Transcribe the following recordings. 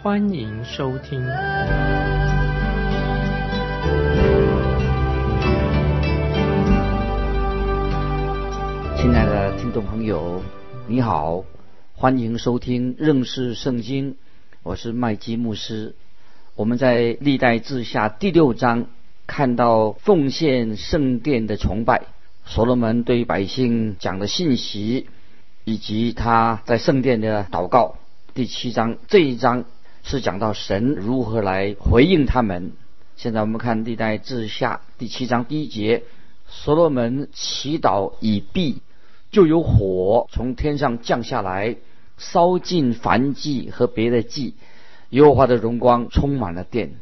欢迎收听。亲爱的听众朋友，你好，欢迎收听认识圣经，我是麦基牧师。我们在历代志下第六章看到奉献圣殿的崇拜，所罗门对百姓讲的信息，以及他在圣殿的祷告。第七章这一章是讲到神如何来回应他们。现在我们看历代志下第七章第一节，所罗门祈祷已毕。就有火从天上降下来，烧尽燔祭和别的祭，耶和华的荣光充满了殿。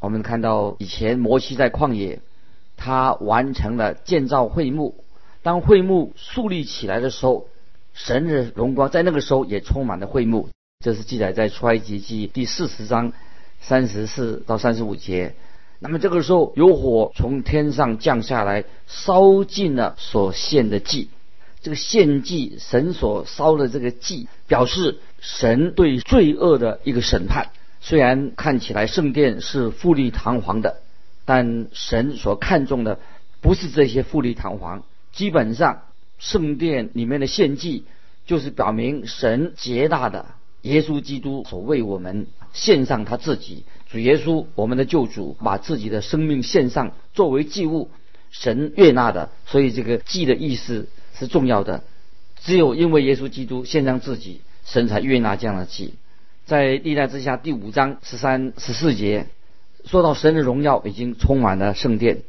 我们看到以前摩西在旷野，他完成了建造会幕。当会幕树立起来的时候，神的荣光在那个时候也充满了会幕。这是记载在出埃及记第四十章三十四到三十五节。那么这个时候有火从天上降下来，烧尽了所献的祭。这个献祭，神所烧的这个祭，表示神对罪恶的一个审判。虽然看起来圣殿是富丽堂皇的，但神所看重的不是这些富丽堂皇。基本上，圣殿里面的献祭，就是表明神极大的耶稣基督所为我们献上他自己。主耶稣，我们的救主，把自己的生命献上作为祭物，神悦纳的。所以这个祭的意思。是重要的，只有因为耶稣基督献上自己，神才悦纳这样的祭。在历代之下第五章十三、十四节，说到神的荣耀已经充满了圣殿，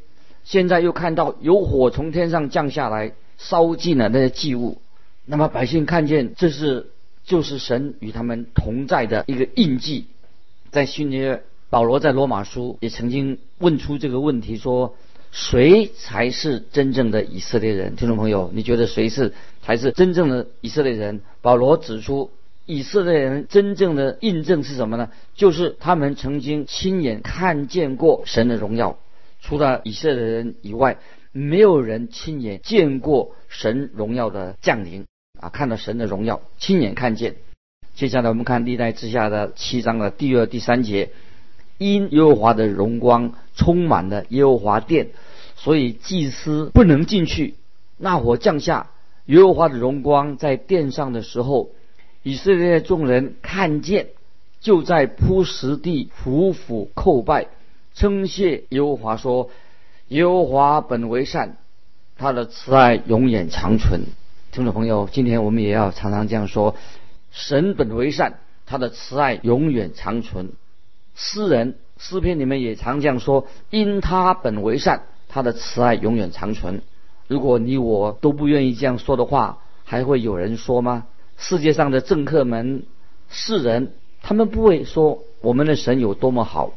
现在又看到有火从天上降下来，烧尽了那些祭物。那么百姓看见这是就是神与他们同在的一个印记。在新约保罗在罗马书也曾经问出这个问题说。谁才是真正的以色列人？听众朋友，你觉得谁是才是真正的以色列人？保罗指出，以色列人真正的印证是什么呢？就是他们曾经亲眼看见过神的荣耀。除了以色列人以外，没有人亲眼见过神荣耀的降临啊！看到神的荣耀，亲眼看见。接下来我们看历代之下的七章的第二、第三节。因耶和华的荣光充满了耶和华殿，所以祭司不能进去。那火降下，耶和华的荣光在殿上的时候，以色列众人看见，就在铺石地匍匐叩拜，称谢耶和华说：“耶和华本为善，他的慈爱永远长存。”听众朋友，今天我们也要常常这样说：“神本为善，他的慈爱永远长存。”诗人诗篇里面也常这样说：“因他本为善，他的慈爱永远长存。”如果你我都不愿意这样说的话，还会有人说吗？世界上的政客们、世人，他们不会说我们的神有多么好，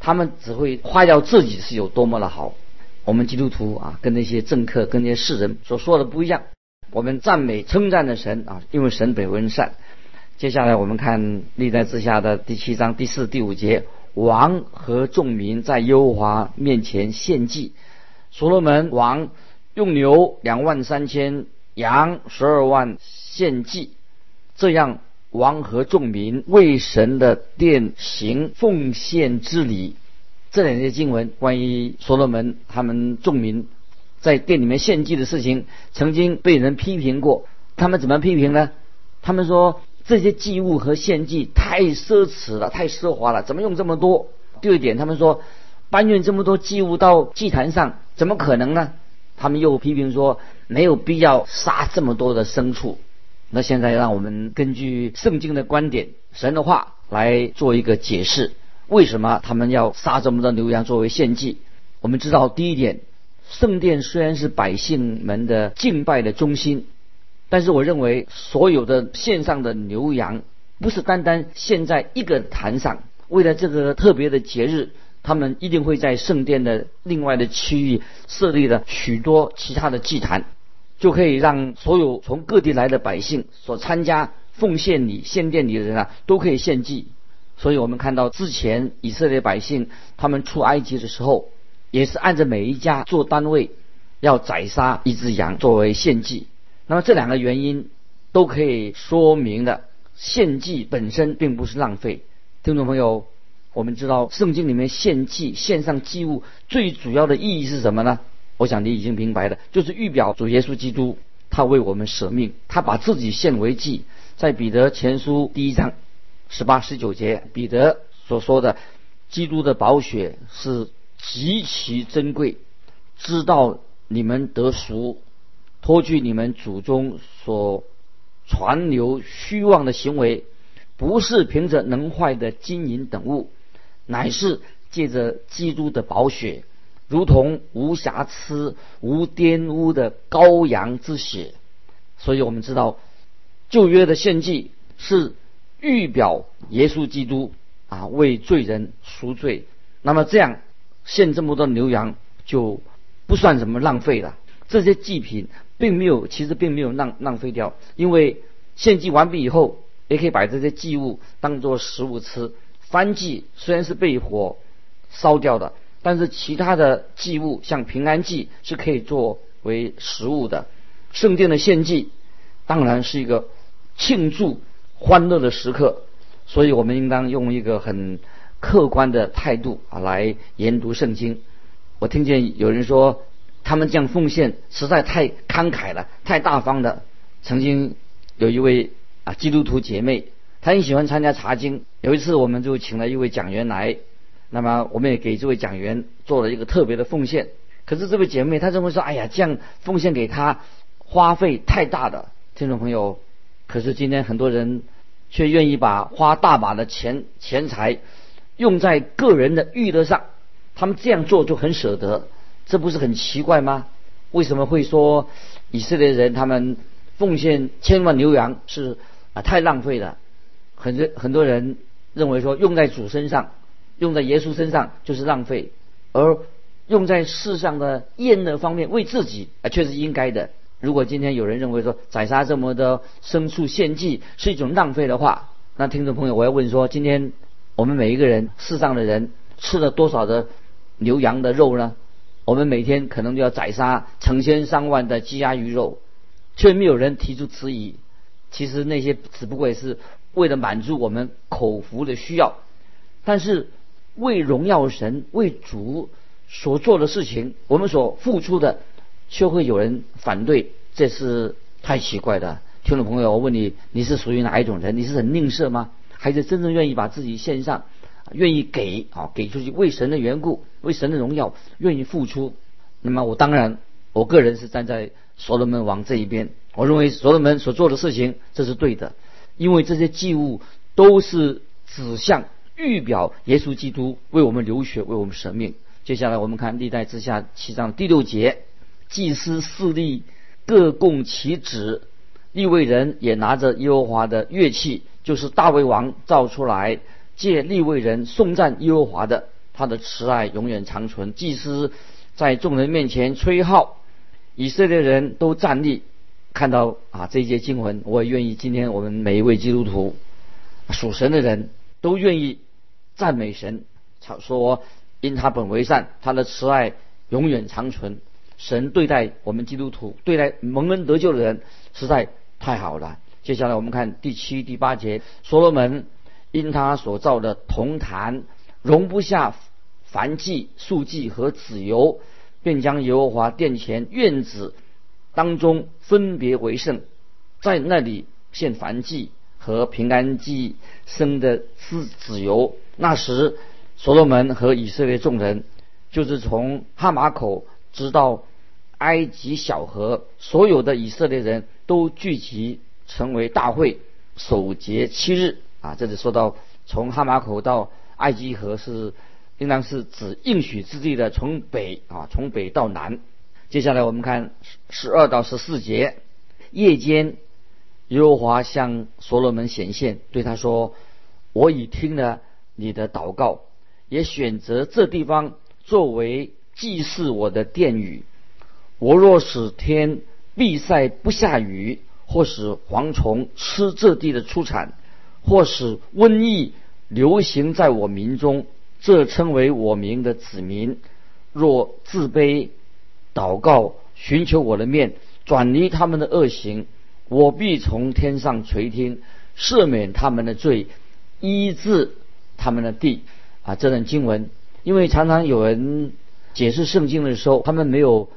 他们只会夸耀自己是有多么的好。我们基督徒啊，跟那些政客、跟那些世人所说的不一样。我们赞美称赞的神啊，因为神本温善。接下来我们看历代之下的第七章第四、第五节，王和众民在耶和华面前献祭。所罗门王用牛两万三千，羊十二万献祭。这样，王和众民为神的殿行奉献之礼。这两节经文关于所罗门他们众民在殿里面献祭的事情，曾经被人批评过。他们怎么批评呢？他们说。这些祭物和献祭太奢侈了，太奢华了，怎么用这么多？第二点，他们说搬运这么多祭物到祭坛上，怎么可能呢？他们又批评说没有必要杀这么多的牲畜。那现在让我们根据圣经的观点、神的话来做一个解释，为什么他们要杀这么多牛羊作为献祭？我们知道，第一点，圣殿虽然是百姓们的敬拜的中心。但是我认为，所有的线上的牛羊不是单单献在一个坛上，为了这个特别的节日，他们一定会在圣殿的另外的区域设立了许多其他的祭坛，就可以让所有从各地来的百姓所参加奉献礼献殿礼的人啊，都可以献祭。所以我们看到之前以色列百姓他们出埃及的时候，也是按照每一家做单位，要宰杀一只羊作为献祭。那么这两个原因都可以说明的，献祭本身并不是浪费。听众朋友，我们知道圣经里面献祭、献上祭物最主要的意义是什么呢？我想你已经明白了，就是预表主耶稣基督，他为我们舍命，他把自己献为祭。在彼得前书第一章十八、十九节，彼得所说的，基督的宝血是极其珍贵，知道你们得赎，脱去你们祖宗所传流虚妄的行为。不是凭着能坏的金银等物，乃是借着基督的宝血，如同无瑕疵、无玷污的羔羊之血。所以我们知道，旧约的献祭是预表耶稣基督啊，为罪人赎罪。那么这样献这么多牛羊就不算什么浪费了。这些祭品并没有，其实并没有浪浪费掉，因为献祭完毕以后。也可以把这些祭物当做食物吃。燔祭虽然是被火烧掉的，但是其他的祭物像平安祭是可以作为食物的。圣殿的献祭当然是一个庆祝欢乐的时刻，所以我们应当用一个很客观的态度啊来研读圣经。我听见有人说，他们这样奉献实在太慷慨了，太大方的。曾经有一位。啊，基督徒姐妹，她很喜欢参加查经。有一次，我们就请了一位讲员来，那么我们也给这位讲员做了一个特别的奉献。可是这位姐妹她认为说，哎呀，这样奉献给她花费太大了。听众朋友，可是今天很多人却愿意把花大把的钱钱财用在个人的娱乐上，他们这样做就很舍得，这不是很奇怪吗？为什么会说以色列人他们奉献千万牛羊是？啊，太浪费了！很多很多人认为说，用在主身上，用在耶稣身上就是浪费，而用在世上的厌乐方面，为自己啊却是应该的。如果今天有人认为说，宰杀这么多牲畜献祭是一种浪费的话，那听众朋友，我要问说，今天我们每一个人世上的人吃了多少的牛羊的肉呢？我们每天可能就要宰杀成千上万的鸡鸭鱼肉，却没有人提出质疑。其实那些只不过是为了满足我们口福的需要，但是为荣耀神、为主所做的事情，我们所付出的，却会有人反对，这是太奇怪的。听众朋友，我问你，你是属于哪一种人？你是很吝啬吗？还是真正愿意把自己献上，愿意给啊，给出去为神的缘故，为神的荣耀，愿意付出？那么我当然，我个人是站在所罗门王这一边。我认为所罗门所做的事情这是对的，因为这些祭物都是指向预表耶稣基督为我们流血为我们舍命。接下来我们看历代之下七章第六节，祭司四立各供其职，立位人也拿着耶和华的乐器，就是大卫王造出来借立位人颂赞耶和华的，他的慈爱永远长存。祭司在众人面前吹号，以色列人都站立。看到啊这一节经文，我也愿意。今天我们每一位基督徒属神的人都愿意赞美神，说因他本为善，他的慈爱永远长存。神对待我们基督徒，对待蒙恩得救的人，实在太好了。接下来我们看第七、第八节，所罗门因他所造的铜坛容不下燔祭、素祭和子油，便将耶和华殿前院子。当中分别为圣，在那里献燔祭和平安祭生的子子油。那时，所罗门和以色列众人，就是从哈马口直到埃及小河，所有的以色列人都聚集成为大会，守节七日。啊，这里说到从哈马口到埃及河是，应当是指应许之地的从北啊，从北到南。接下来我们看十二到十四节，夜间，耶和华向所罗门显现，对他说：“我已听了你的祷告，也选择这地方作为祭祀我的殿宇。我若使天闭塞不下雨，或使蝗虫吃这地的出产，或使瘟疫流行在我民中，这称为我民的子民，若自卑祷告，寻求我的面，转离他们的恶行，我必从天上垂听，赦免他们的罪，医治他们的地。啊，这段经文，因为常常有人解释圣经的时候，他们没有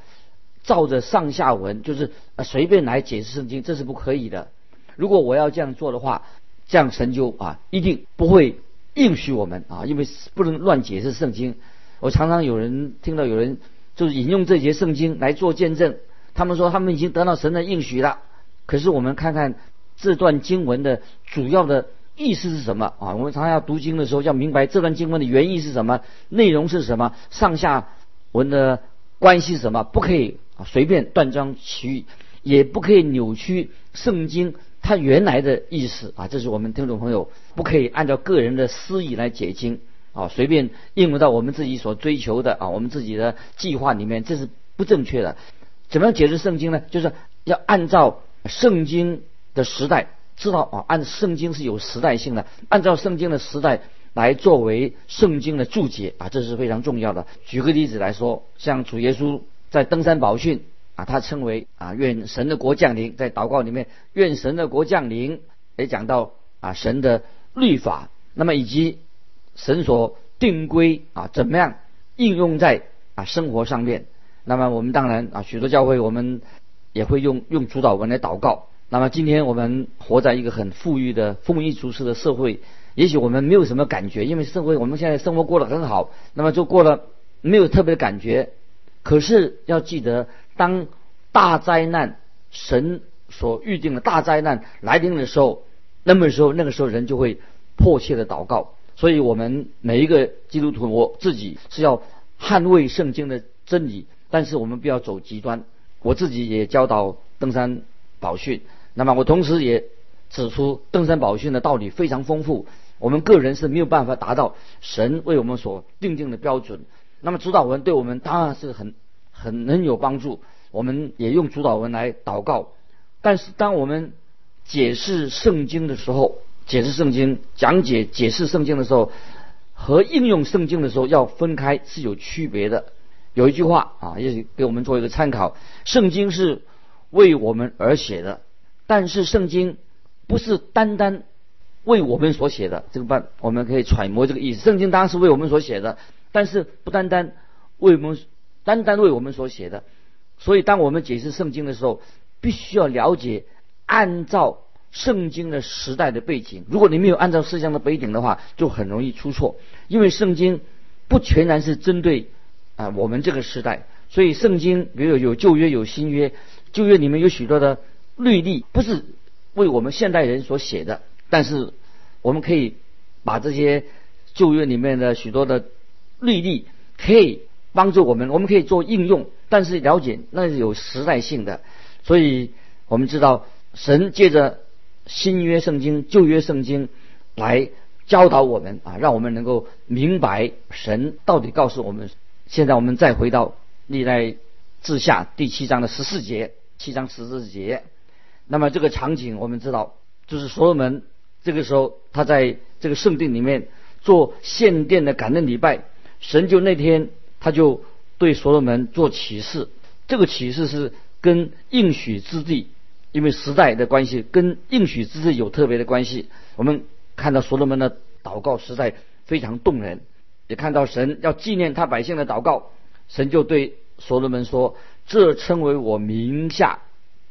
照着上下文，就是随便来解释圣经，这是不可以的。如果我要这样做的话，这样神就啊一定不会应许我们啊，因为不能乱解释圣经。我常常有人听到有人就是引用这节圣经来做见证，他们说他们已经得到神的应许了。可是我们看看这段经文的主要的。意思是什么啊？我们常常要读经的时候要明白这段经文的原意是什么，内容是什么，上下文的关系是什么，不可以啊随便断章取义，也不可以扭曲圣经它原来的意思啊。这是我们听众朋友不可以按照个人的私意来解经啊，随便应用到我们自己所追求的啊，我们自己的计划里面，这是不正确的。怎么样解释圣经呢？就是要按照圣经的时代。知道啊，按圣经是有时代性的，按照圣经的时代来作为圣经的注解啊，这是非常重要的。举个例子来说，像主耶稣在登山宝训啊，他称为啊，愿神的国降临，在祷告里面，愿神的国降临，也讲到啊神的律法，那么以及神所定规啊，怎么样应用在啊生活上面。那么我们当然啊，许多教会我们也会用用主导文来祷告。那么今天我们活在一个很富裕的丰衣足食的社会，也许我们没有什么感觉，因为社会我们现在生活过得很好，那么就过了没有特别的感觉。可是要记得，当大灾难神所预定的大灾难来临的时候，那么时候那个时候人就会迫切的祷告。所以我们每一个基督徒，我自己是要捍卫圣经的真理，但是我们不要走极端。我自己也教导登山宝训。那么我同时也指出，登山宝训的道理非常丰富，我们个人是没有办法达到神为我们所定定的标准。那么主导文对我们当然是很很很有帮助，我们也用主导文来祷告。但是当我们解释圣经的时候，解释圣经、讲解解释圣经的时候，和应用圣经的时候要分开，是有区别的。有一句话啊，也许给我们做一个参考：圣经是为我们而写的。但是圣经不是单单为我们所写的，这个办我们可以揣摩这个意思。圣经当然是为我们所写的，但是不单单为我们单单为我们所写的。所以当我们解释圣经的时候，必须要了解按照圣经的时代的背景。如果你没有按照圣经的背景的话，就很容易出错。因为圣经不全然是针对啊我们这个时代，所以圣经比如有旧约有新约，旧约里面有许多的。律例不是为我们现代人所写的，但是我们可以把这些旧约里面的许多的律例可以帮助我们，我们可以做应用，但是了解那是有时代性的，所以我们知道神借着新约圣经、旧约圣经来教导我们啊，让我们能够明白神到底告诉我们。现在我们再回到历代志下第七章的十四节，七章十四节。那么这个场景我们知道，就是所罗门这个时候他在这个圣殿里面做献殿的感恩礼拜，神就那天他就对所罗门做启示，这个启示是跟应许之地，因为时代的关系，跟应许之地有特别的关系。我们看到所罗门的祷告实在非常动人，也看到神要纪念他百姓的祷告，神就对所罗门说：“这称为我名下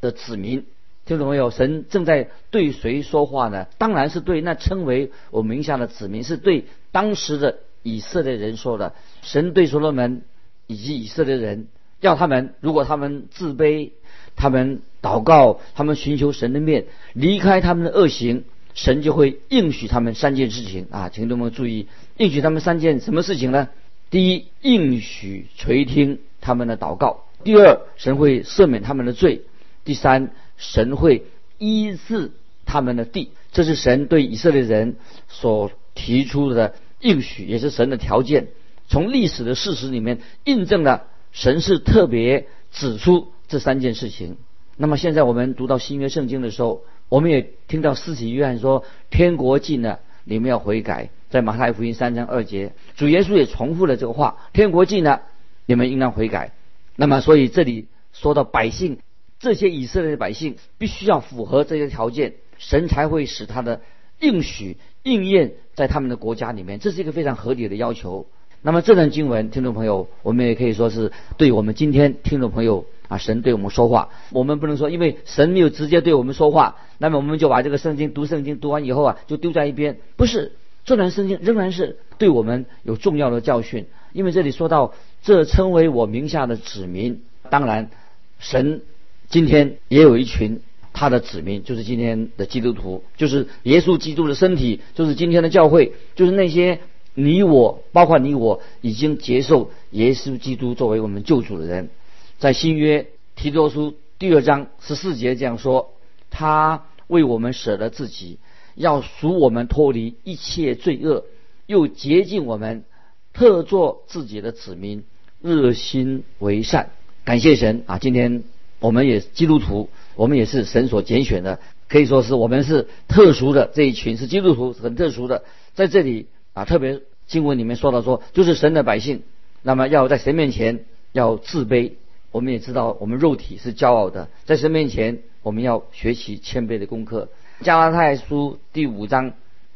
的子民。”听懂没有？神正在对谁说话呢？当然是对那称为我名下的子民，是对当时的以色列人说的。神对所罗门以及以色列人，要他们如果他们自卑，他们祷告，他们寻求神的面，离开他们的恶行，神就会应许他们三件事情啊！请同学们注意，应许他们三件什么事情呢？第一，应许垂听他们的祷告；第二，神会赦免他们的罪；第三。神会医治他们的地，这是神对以色列人所提出的应许，也是神的条件。从历史的事实里面印证了神是特别指出这三件事情。那么现在我们读到新约圣经的时候，我们也听到四体约翰说：“天国近了，你们要悔改。”在马太福音三章二节，主耶稣也重复了这个话：“天国近了，你们应当悔改。”那么，所以这里说到百姓，这些以色列的百姓必须要符合这些条件，神才会使他的应许应验在他们的国家里面。这是一个非常合理的要求。那么这段经文，听众朋友，我们也可以说是对我们今天听众朋友啊，神对我们说话。我们不能说，因为神没有直接对我们说话，那么我们就把这个圣经读圣经读完以后啊，就丢在一边。不是，这段圣经仍然是对我们有重要的教训。因为这里说到，这称为我名下的子民。当然，神今天也有一群他的子民，就是今天的基督徒，就是耶稣基督的身体，就是今天的教会，就是那些你我，包括你我，已经接受耶稣基督作为我们救主的人。在新约提多书第二章十四节这样说：他为我们舍了自己，要赎我们脱离一切罪恶，又洁净我们。特作自己的子民，热心为善，感谢神啊！今天我们也基督徒，我们也是神所拣选的，可以说是我们是特殊的这一群，是基督徒，很特殊的。在这里啊，特别经文里面说到说，就是神的百姓，那么要在神面前要自卑。我们也知道，我们肉体是骄傲的，在神面前我们要学习谦卑的功课。加拉太书第五章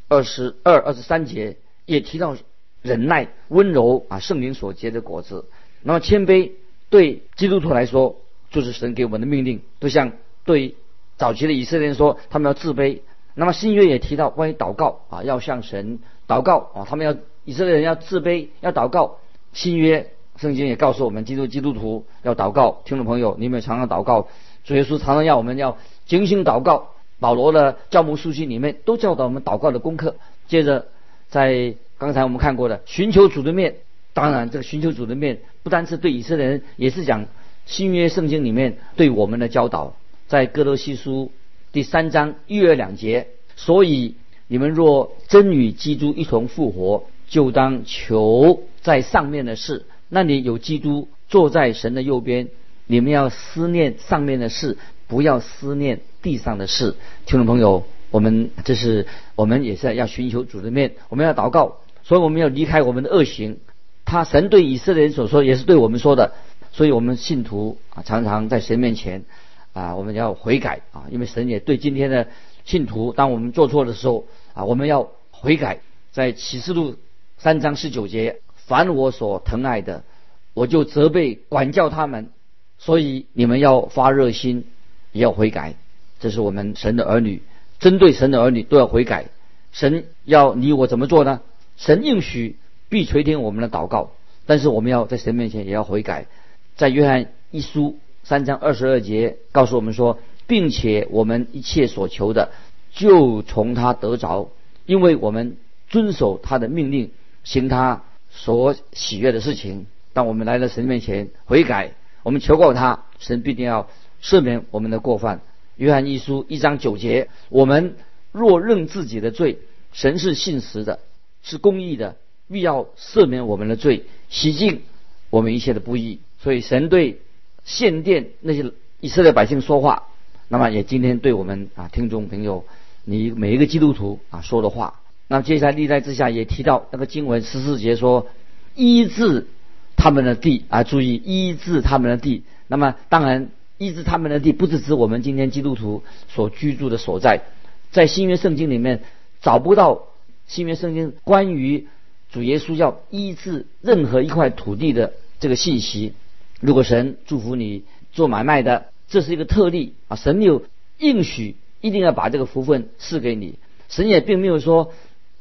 二十二、二十三节也提到。忍耐、温柔啊，圣灵所结的果子。那么谦卑对基督徒来说，就是神给我们的命令。就像对早期的以色列人说，他们要自卑。那么新约也提到关于祷告啊，要向神祷告啊，他们要以色列人要自卑，要祷告。新约圣经也告诉我们，基督基督徒要祷告。听众朋友，你们常常祷告，主耶稣常常要我们要精心祷告。保罗的教牧书信里面都教导我们祷告的功课。接着在刚才我们看过的寻求主的面，当然这个寻求主的面不单是对以色列人，也是讲新约圣经里面对我们的教导。在哥罗西书第三章一二两节，所以你们若真与基督一同复活，就当求在上面的事。那里有基督坐在神的右边，你们要思念上面的事，不要思念地上的事。听众朋友，我们这是我们也是要寻求主的面，我们要祷告。所以我们要离开我们的恶行，他神对以色列人所说，也是对我们说的。所以我们信徒啊，常常在神面前啊，我们要悔改啊，因为神也对今天的信徒，当我们做错的时候啊，我们要悔改。在启示录三章十九节，凡我所疼爱的，我就责备管教他们。所以你们要发热心，也要悔改。这是我们神的儿女，针对神的儿女都要悔改。神要你我怎么做呢？神应许必垂听我们的祷告，但是我们要在神面前也要悔改。在约翰一书三章二十二节告诉我们说，并且我们一切所求的就从他得着，因为我们遵守他的命令，行他所喜悦的事情。当我们来到神面前悔改，我们求告他，神必定要赦免我们的过犯。约翰一书一章九节，我们若认自己的罪，神是信实的。是公义的，必要赦免我们的罪，洗净我们一切的不义。所以神对献殿那些以色列百姓说话，那么也今天对我们啊听众朋友，你每一个基督徒啊说的话。那接下来历代之下也提到那个经文十四节说医治他们的地啊，注意医治他们的地。那么当然医治他们的地不是指我们今天基督徒所居住的所在，在新约圣经里面找不到。新约圣经关于主耶稣要医治任何一块土地的这个信息，如果神祝福你做买卖的，这是一个特例啊，神没有应许一定要把这个福分赐给你，神也并没有说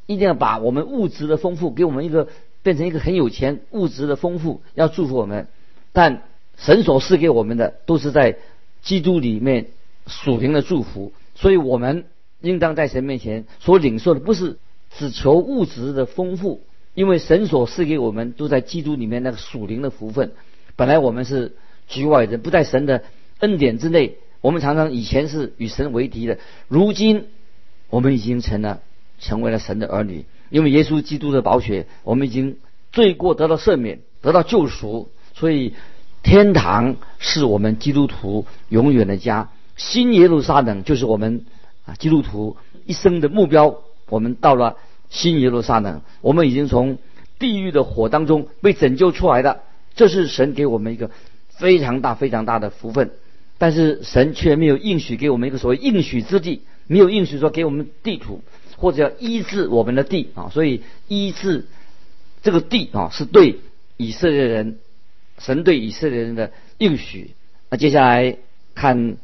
一定要把我们物质的丰富给我们一个变成一个很有钱物质的丰富要祝福我们，但神所赐给我们的都是在基督里面属灵的祝福，所以我们应当在神面前所领受的不是。只求物质的丰富，因为神所赐给我们都在基督里面那个属灵的福分。本来我们是局外人，不在神的恩典之内。我们常常以前是与神为敌的，如今我们已经成了成为了神的儿女。因为耶稣基督的宝血，我们已经罪过得到赦免，得到救赎，所以天堂是我们基督徒永远的家。新耶路撒冷就是我们啊基督徒一生的目标。我们到了新耶路撒冷，我们已经从地狱的火当中被拯救出来的，这是神给我们一个非常大、非常大的福分。但是神却没有应许给我们一个所谓应许之地，没有应许说给我们地图或者要医治我们的地啊。所以医治这个地啊，是对以色列人，神对以色列人的应许。那接下来看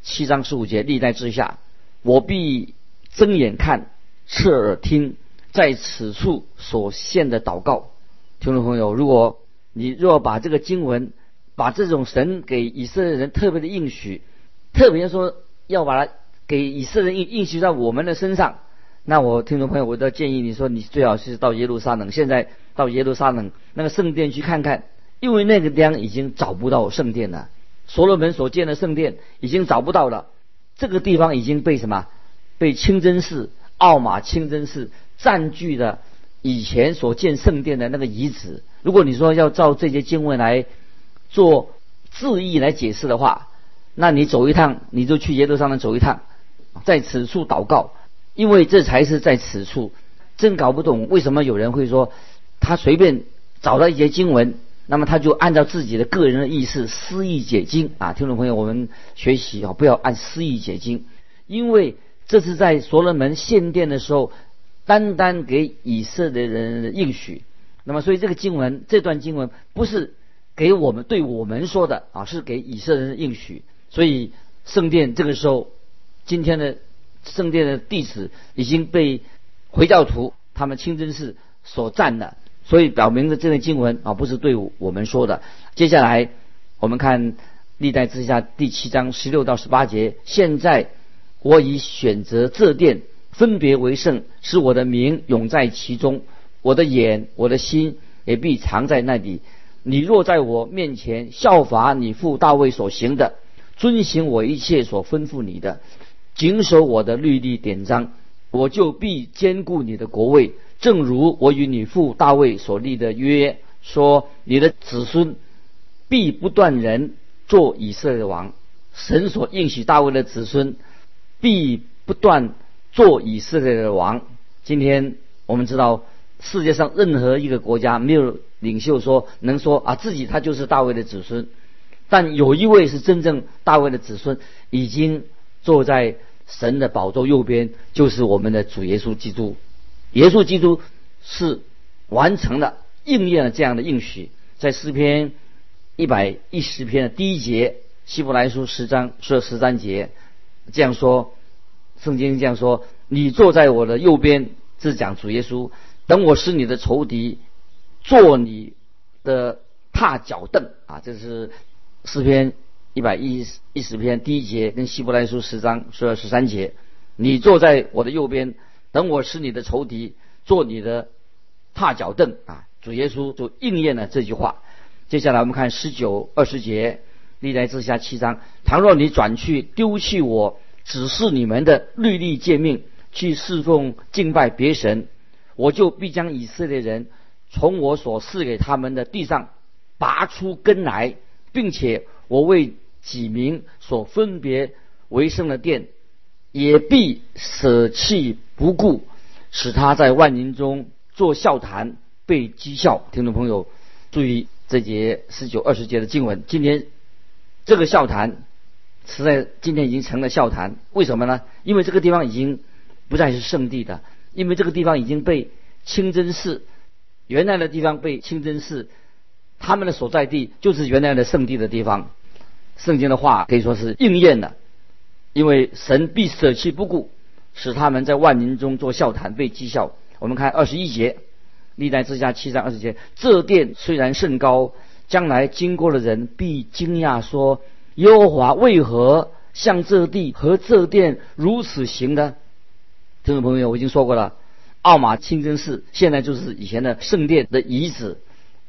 七章十五节，历代之下，我必睁眼看，侧耳听，在此处所献的祷告。听众朋友，如果你若把这个经文，把这种神给以色列人特别的应许，特别说要把它给以色列人应应许在我们的身上，那我听众朋友，我都建议你说，你最好是到耶路撒冷，现在到耶路撒冷那个圣殿去看看，因为那个地方已经找不到圣殿了，所罗门所建的圣殿已经找不到了，这个地方已经被什么？被清真寺、奥马清真寺占据了以前所建圣殿的那个遗址。如果你说要照这些经文来。做字义来解释的话，那你走一趟，你就去耶路撒冷走一趟，在此处祷告，因为这才是在此处。真搞不懂为什么有人会说，他随便找到一节经文，那么他就按照自己的个人的意思私意解经啊！听众朋友，我们学习啊，不要按私意解经，因为这是在所罗门献殿的时候，单单给以色列人应许。那么，所以这个经文，这段经文不是。给我们对我们说的啊，是给以色列人应许。所以圣殿这个时候，今天的圣殿的地址已经被回教徒他们清真寺所占了。所以表明的这段经文啊，不是对我们说的。接下来我们看历代之下第七章十六到十八节。现在我已选择这殿，分别为圣，使我的名永在其中，我的眼、我的心也必藏在那里。你若在我面前效法你父大卫所行的，遵行我一切所吩咐你的，谨守我的律例典章，我就必兼顾你的国位，正如我与你父大卫所立的约，说你的子孙必不断人做以色列王。神所应许大卫的子孙必不断做以色列的王。今天我们知道。世界上任何一个国家没有领袖说能说啊自己他就是大卫的子孙，但有一位是真正大卫的子孙，已经坐在神的宝座右边，就是我们的主耶稣基督。耶稣基督是完成了应验了这样的应许，在诗篇一百一十篇的第一节，希伯来书十章说十三节这样说，圣经这样说：你坐在我的右边，是讲主耶稣。等我是你的仇敌，做你的踏脚凳啊！这是诗篇一百一一十篇第一节，跟希伯来书十章说十三节。你坐在我的右边，等我是你的仇敌，做你的踏脚凳啊！主耶稣就应验了这句话。接下来我们看十九二十节，历代之下七章。倘若你转去丢弃我指示你们的律例诫命，去侍奉敬拜别神。我就必将以色列人从我所赐给他们的地上拔出根来，并且我为几民所分别为圣的殿，也必舍弃不顾，使他在万民中做笑谈，被讥笑。听众朋友，注意这节十九二十节的经文。今天这个笑谈实在今天已经成了笑谈，为什么呢？因为这个地方已经不再是圣地的。因为这个地方已经被清真寺原来的地方被清真寺他们的所在地就是原来的圣地的地方，圣经的话可以说是应验了。因为神必舍弃不顾，使他们在万民中做笑谈，被讥笑。我们看二十一节，历代之下七章二十节，这殿虽然甚高，将来经过的人必惊讶说：耶和华为何向这地和这殿如此行呢？听众朋友，我已经说过了，奥马清真寺现在就是以前的圣殿的遗址。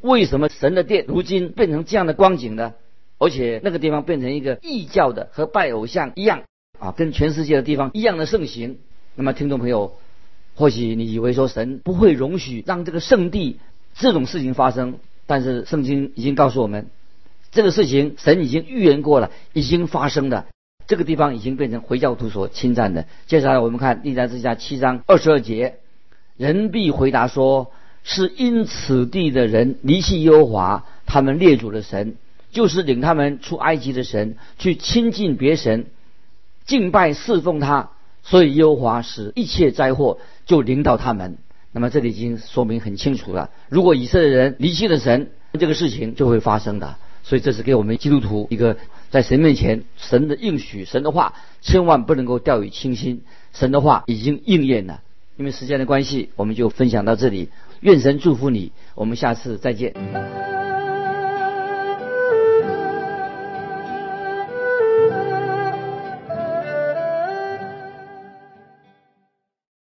为什么神的殿如今变成这样的光景呢？而且那个地方变成一个异教的，和拜偶像一样啊，跟全世界的地方一样的盛行。那么，听众朋友，或许你以为说神不会容许让这个圣地这种事情发生，但是圣经已经告诉我们，这个事情神已经预言过了，已经发生的。这个地方已经变成回教徒所侵占的。接下来我们看历代之下七章二十二节，人必回答说：“是因此地的人离弃耶和华，他们列祖的神，就是领他们出埃及的神，去亲近别神，敬拜侍奉他，所以耶和华使一切灾祸就临到他们。”那么这里已经说明很清楚了，如果以色列人离弃了神，这个事情就会发生的。所以这是给我们基督徒一个。在神面前，神的应许，神的话，千万不能够掉以轻心。神的话已经应验了。因为时间的关系，我们就分享到这里。愿神祝福你，我们下次再见。